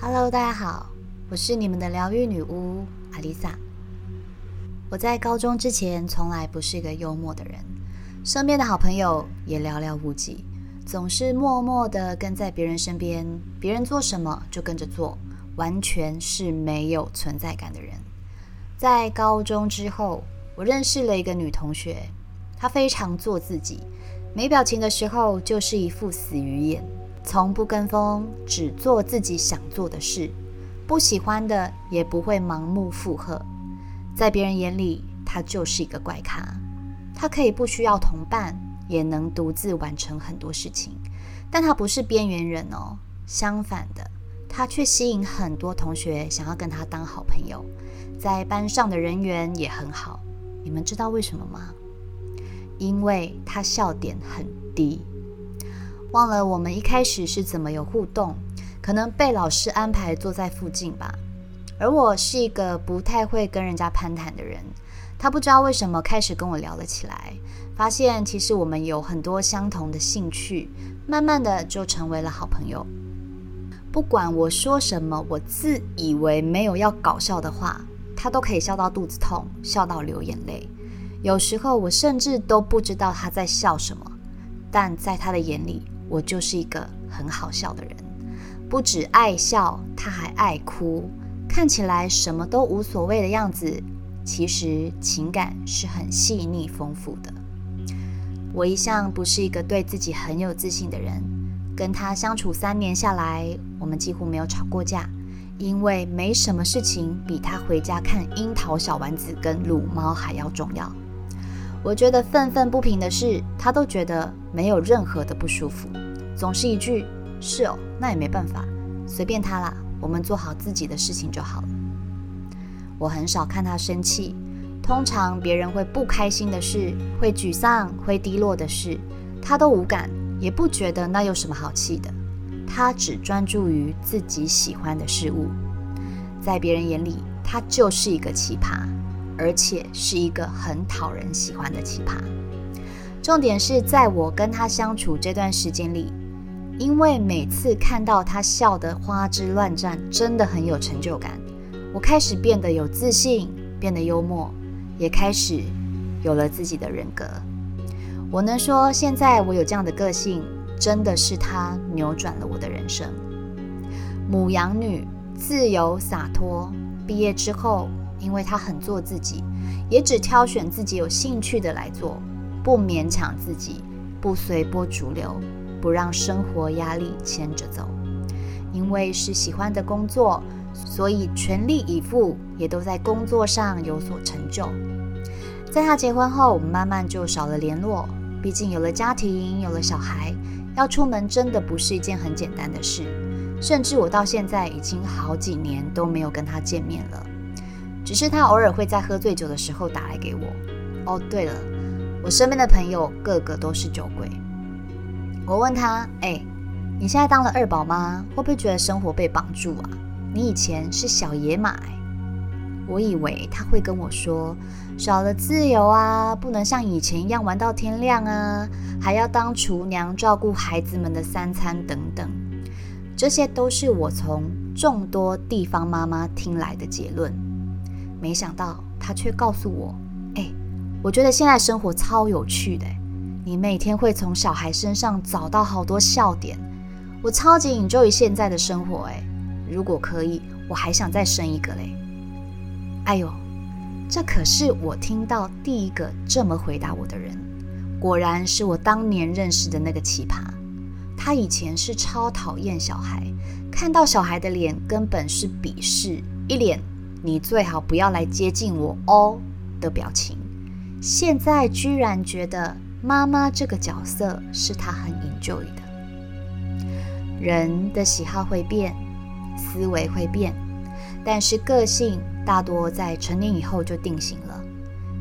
Hello，大家好，我是你们的疗愈女巫阿丽萨。我在高中之前从来不是一个幽默的人，身边的好朋友也寥寥无几，总是默默地跟在别人身边，别人做什么就跟着做，完全是没有存在感的人。在高中之后，我认识了一个女同学，她非常做自己，没表情的时候就是一副死鱼眼。从不跟风，只做自己想做的事，不喜欢的也不会盲目附和。在别人眼里，他就是一个怪咖。他可以不需要同伴，也能独自完成很多事情。但他不是边缘人哦，相反的，他却吸引很多同学想要跟他当好朋友。在班上的人缘也很好。你们知道为什么吗？因为他笑点很低。忘了我们一开始是怎么有互动，可能被老师安排坐在附近吧。而我是一个不太会跟人家攀谈的人，他不知道为什么开始跟我聊了起来，发现其实我们有很多相同的兴趣，慢慢的就成为了好朋友。不管我说什么，我自以为没有要搞笑的话，他都可以笑到肚子痛，笑到流眼泪。有时候我甚至都不知道他在笑什么，但在他的眼里。我就是一个很好笑的人，不止爱笑，他还爱哭，看起来什么都无所谓的样子，其实情感是很细腻丰富的。我一向不是一个对自己很有自信的人，跟他相处三年下来，我们几乎没有吵过架，因为没什么事情比他回家看樱桃小丸子跟撸猫还要重要。我觉得愤愤不平的事，他都觉得没有任何的不舒服，总是一句“是哦，那也没办法，随便他啦，我们做好自己的事情就好了。”我很少看他生气，通常别人会不开心的事、会沮丧、会低落的事，他都无感，也不觉得那有什么好气的。他只专注于自己喜欢的事物，在别人眼里，他就是一个奇葩。而且是一个很讨人喜欢的奇葩。重点是在我跟他相处这段时间里，因为每次看到他笑得花枝乱颤，真的很有成就感。我开始变得有自信，变得幽默，也开始有了自己的人格。我能说，现在我有这样的个性，真的是他扭转了我的人生。母羊女，自由洒脱。毕业之后。因为他很做自己，也只挑选自己有兴趣的来做，不勉强自己，不随波逐流，不让生活压力牵着走。因为是喜欢的工作，所以全力以赴，也都在工作上有所成就。在他结婚后，我们慢慢就少了联络，毕竟有了家庭，有了小孩，要出门真的不是一件很简单的事。甚至我到现在已经好几年都没有跟他见面了。只是他偶尔会在喝醉酒的时候打来给我。哦，对了，我身边的朋友个个都是酒鬼。我问他：“哎，你现在当了二宝妈，会不会觉得生活被绑住啊？你以前是小野马。”我以为他会跟我说，少了自由啊，不能像以前一样玩到天亮啊，还要当厨娘照顾孩子们的三餐等等。这些都是我从众多地方妈妈听来的结论。没想到他却告诉我：“哎，我觉得现在生活超有趣的，你每天会从小孩身上找到好多笑点，我超级 enjoy 现在的生活。哎，如果可以，我还想再生一个嘞。”哎呦，这可是我听到第一个这么回答我的人，果然是我当年认识的那个奇葩。他以前是超讨厌小孩，看到小孩的脸根本是鄙视，一脸。你最好不要来接近我哦的表情，现在居然觉得妈妈这个角色是他很 enjoy 的。人的喜好会变，思维会变，但是个性大多在成年以后就定型了。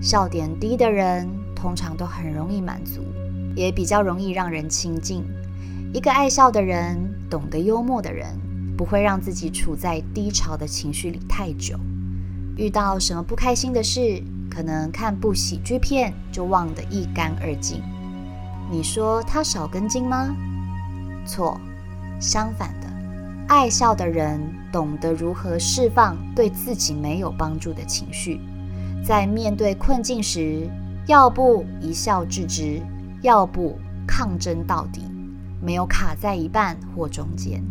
笑点低的人通常都很容易满足，也比较容易让人亲近。一个爱笑的人，懂得幽默的人。不会让自己处在低潮的情绪里太久。遇到什么不开心的事，可能看部喜剧片就忘得一干二净。你说他少根筋吗？错，相反的，爱笑的人懂得如何释放对自己没有帮助的情绪，在面对困境时，要不一笑置之，要不抗争到底，没有卡在一半或中间。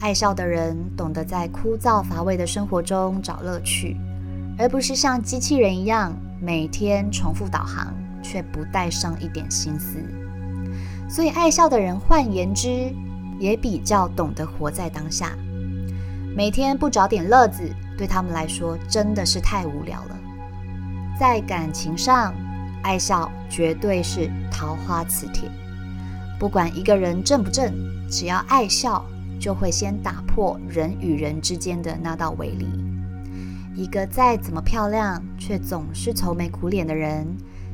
爱笑的人懂得在枯燥乏味的生活中找乐趣，而不是像机器人一样每天重复导航，却不带上一点心思。所以，爱笑的人，换言之，也比较懂得活在当下。每天不找点乐子，对他们来说真的是太无聊了。在感情上，爱笑绝对是桃花磁铁。不管一个人正不正，只要爱笑，就会先打破人与人之间的那道围篱。一个再怎么漂亮，却总是愁眉苦脸的人，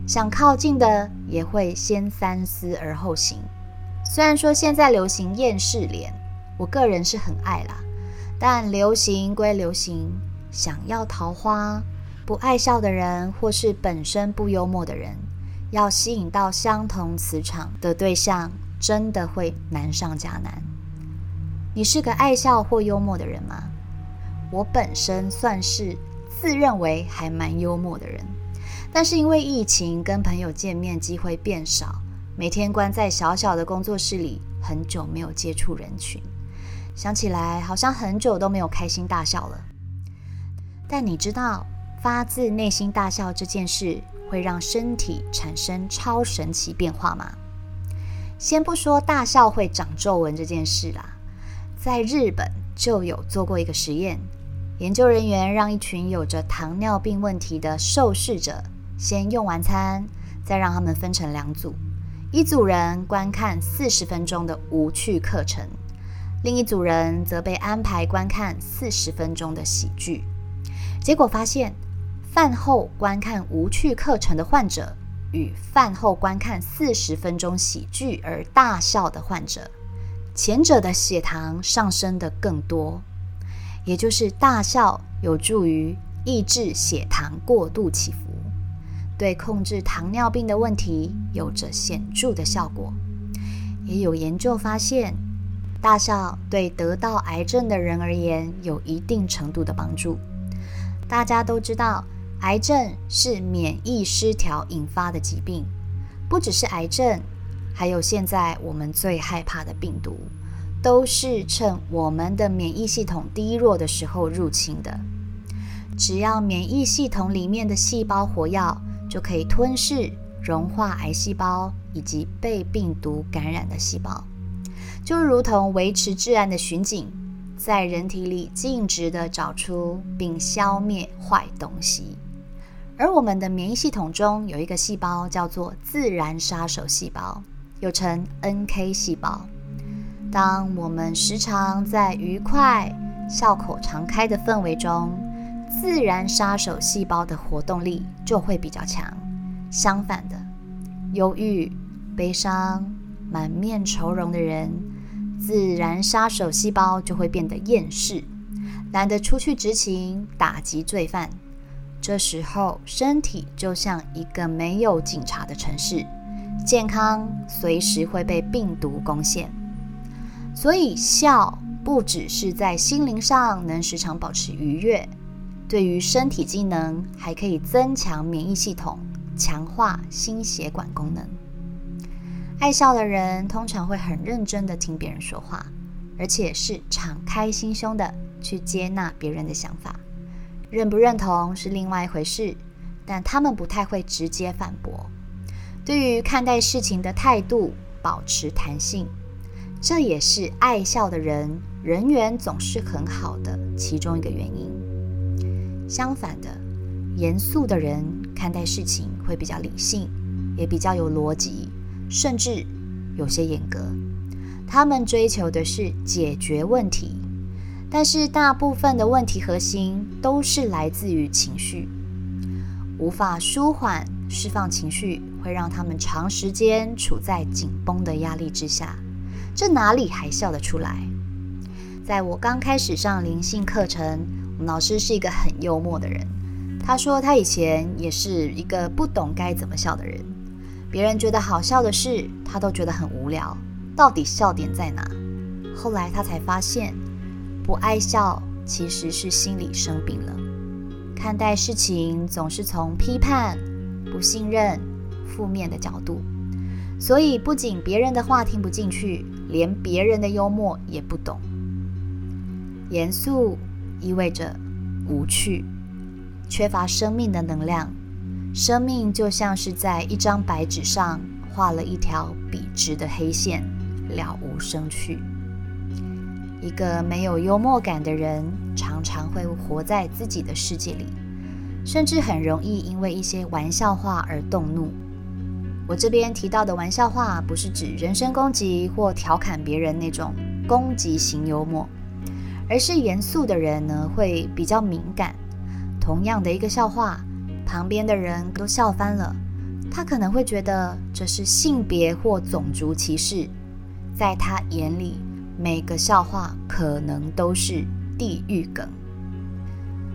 想靠近的也会先三思而后行。虽然说现在流行厌世脸，我个人是很爱啦，但流行归流行，想要桃花，不爱笑的人，或是本身不幽默的人，要吸引到相同磁场的对象，真的会难上加难。你是个爱笑或幽默的人吗？我本身算是自认为还蛮幽默的人，但是因为疫情跟朋友见面机会变少，每天关在小小的工作室里，很久没有接触人群，想起来好像很久都没有开心大笑了。但你知道发自内心大笑这件事会让身体产生超神奇变化吗？先不说大笑会长皱纹这件事啦。在日本就有做过一个实验，研究人员让一群有着糖尿病问题的受试者先用完餐，再让他们分成两组，一组人观看四十分钟的无趣课程，另一组人则被安排观看四十分钟的喜剧。结果发现，饭后观看无趣课程的患者与饭后观看四十分钟喜剧而大笑的患者。前者的血糖上升得更多，也就是大笑有助于抑制血糖过度起伏，对控制糖尿病的问题有着显著的效果。也有研究发现，大笑对得到癌症的人而言有一定程度的帮助。大家都知道，癌症是免疫失调引发的疾病，不只是癌症。还有现在我们最害怕的病毒，都是趁我们的免疫系统低弱的时候入侵的。只要免疫系统里面的细胞活跃，就可以吞噬、融化癌细胞以及被病毒感染的细胞，就如同维持治安的巡警，在人体里尽职地找出并消灭坏东西。而我们的免疫系统中有一个细胞叫做自然杀手细胞。又称 NK 细胞。当我们时常在愉快、笑口常开的氛围中，自然杀手细胞的活动力就会比较强。相反的，忧郁、悲伤、满面愁容的人，自然杀手细胞就会变得厌世，懒得出去执勤打击罪犯。这时候，身体就像一个没有警察的城市。健康随时会被病毒攻陷，所以笑不只是在心灵上能时常保持愉悦，对于身体机能还可以增强免疫系统，强化心血管功能。爱笑的人通常会很认真地听别人说话，而且是敞开心胸的去接纳别人的想法。认不认同是另外一回事，但他们不太会直接反驳。对于看待事情的态度保持弹性，这也是爱笑的人人缘总是很好的其中一个原因。相反的，严肃的人看待事情会比较理性，也比较有逻辑，甚至有些严格。他们追求的是解决问题，但是大部分的问题核心都是来自于情绪，无法舒缓释放情绪。会让他们长时间处在紧绷的压力之下，这哪里还笑得出来？在我刚开始上灵性课程，我们老师是一个很幽默的人。他说他以前也是一个不懂该怎么笑的人，别人觉得好笑的事，他都觉得很无聊。到底笑点在哪？后来他才发现，不爱笑其实是心理生病了。看待事情总是从批判、不信任、负面的角度，所以不仅别人的话听不进去，连别人的幽默也不懂。严肃意味着无趣，缺乏生命的能量。生命就像是在一张白纸上画了一条笔直的黑线，了无生趣。一个没有幽默感的人，常常会活在自己的世界里，甚至很容易因为一些玩笑话而动怒。我这边提到的玩笑话，不是指人身攻击或调侃别人那种攻击型幽默，而是严肃的人呢，会比较敏感。同样的一个笑话，旁边的人都笑翻了，他可能会觉得这是性别或种族歧视，在他眼里。每个笑话可能都是地狱梗。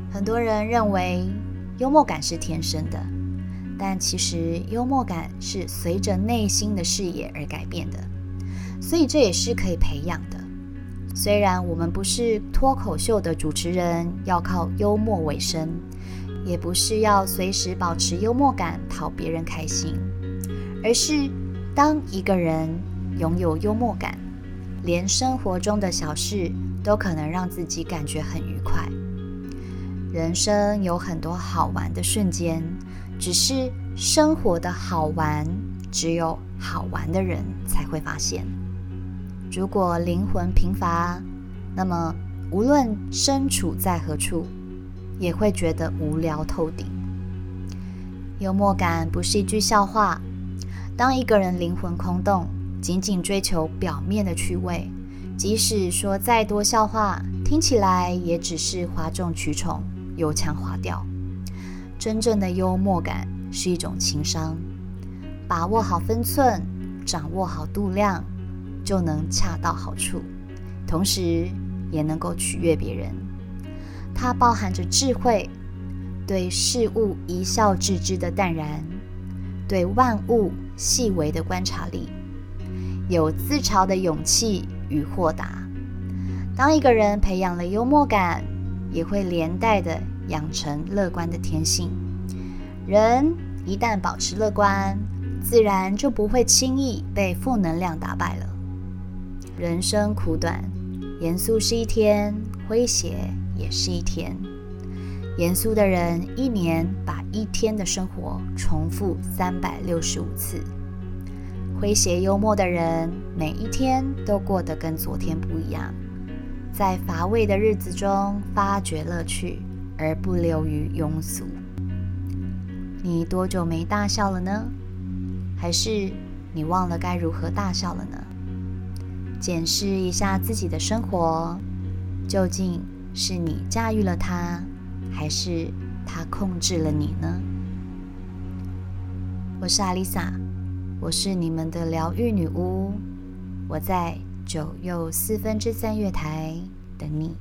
很多人认为幽默感是天生的，但其实幽默感是随着内心的视野而改变的，所以这也是可以培养的。虽然我们不是脱口秀的主持人，要靠幽默为生，也不是要随时保持幽默感讨别人开心，而是当一个人拥有幽默感。连生活中的小事都可能让自己感觉很愉快。人生有很多好玩的瞬间，只是生活的好玩，只有好玩的人才会发现。如果灵魂贫乏，那么无论身处在何处，也会觉得无聊透顶。幽默感不是一句笑话。当一个人灵魂空洞，仅仅追求表面的趣味，即使说再多笑话，听起来也只是哗众取宠、油腔滑调。真正的幽默感是一种情商，把握好分寸，掌握好度量，就能恰到好处，同时也能够取悦别人。它包含着智慧，对事物一笑置之的淡然，对万物细微的观察力。有自嘲的勇气与豁达。当一个人培养了幽默感，也会连带的养成乐观的天性。人一旦保持乐观，自然就不会轻易被负能量打败了。人生苦短，严肃是一天，诙谐也是一天。严肃的人一年把一天的生活重复三百六十五次。诙谐幽默的人，每一天都过得跟昨天不一样，在乏味的日子中发掘乐趣，而不流于庸俗。你多久没大笑了呢？还是你忘了该如何大笑了呢？检视一下自己的生活，究竟是你驾驭了它，还是它控制了你呢？我是阿丽萨。我是你们的疗愈女巫，我在九又四分之三月台等你。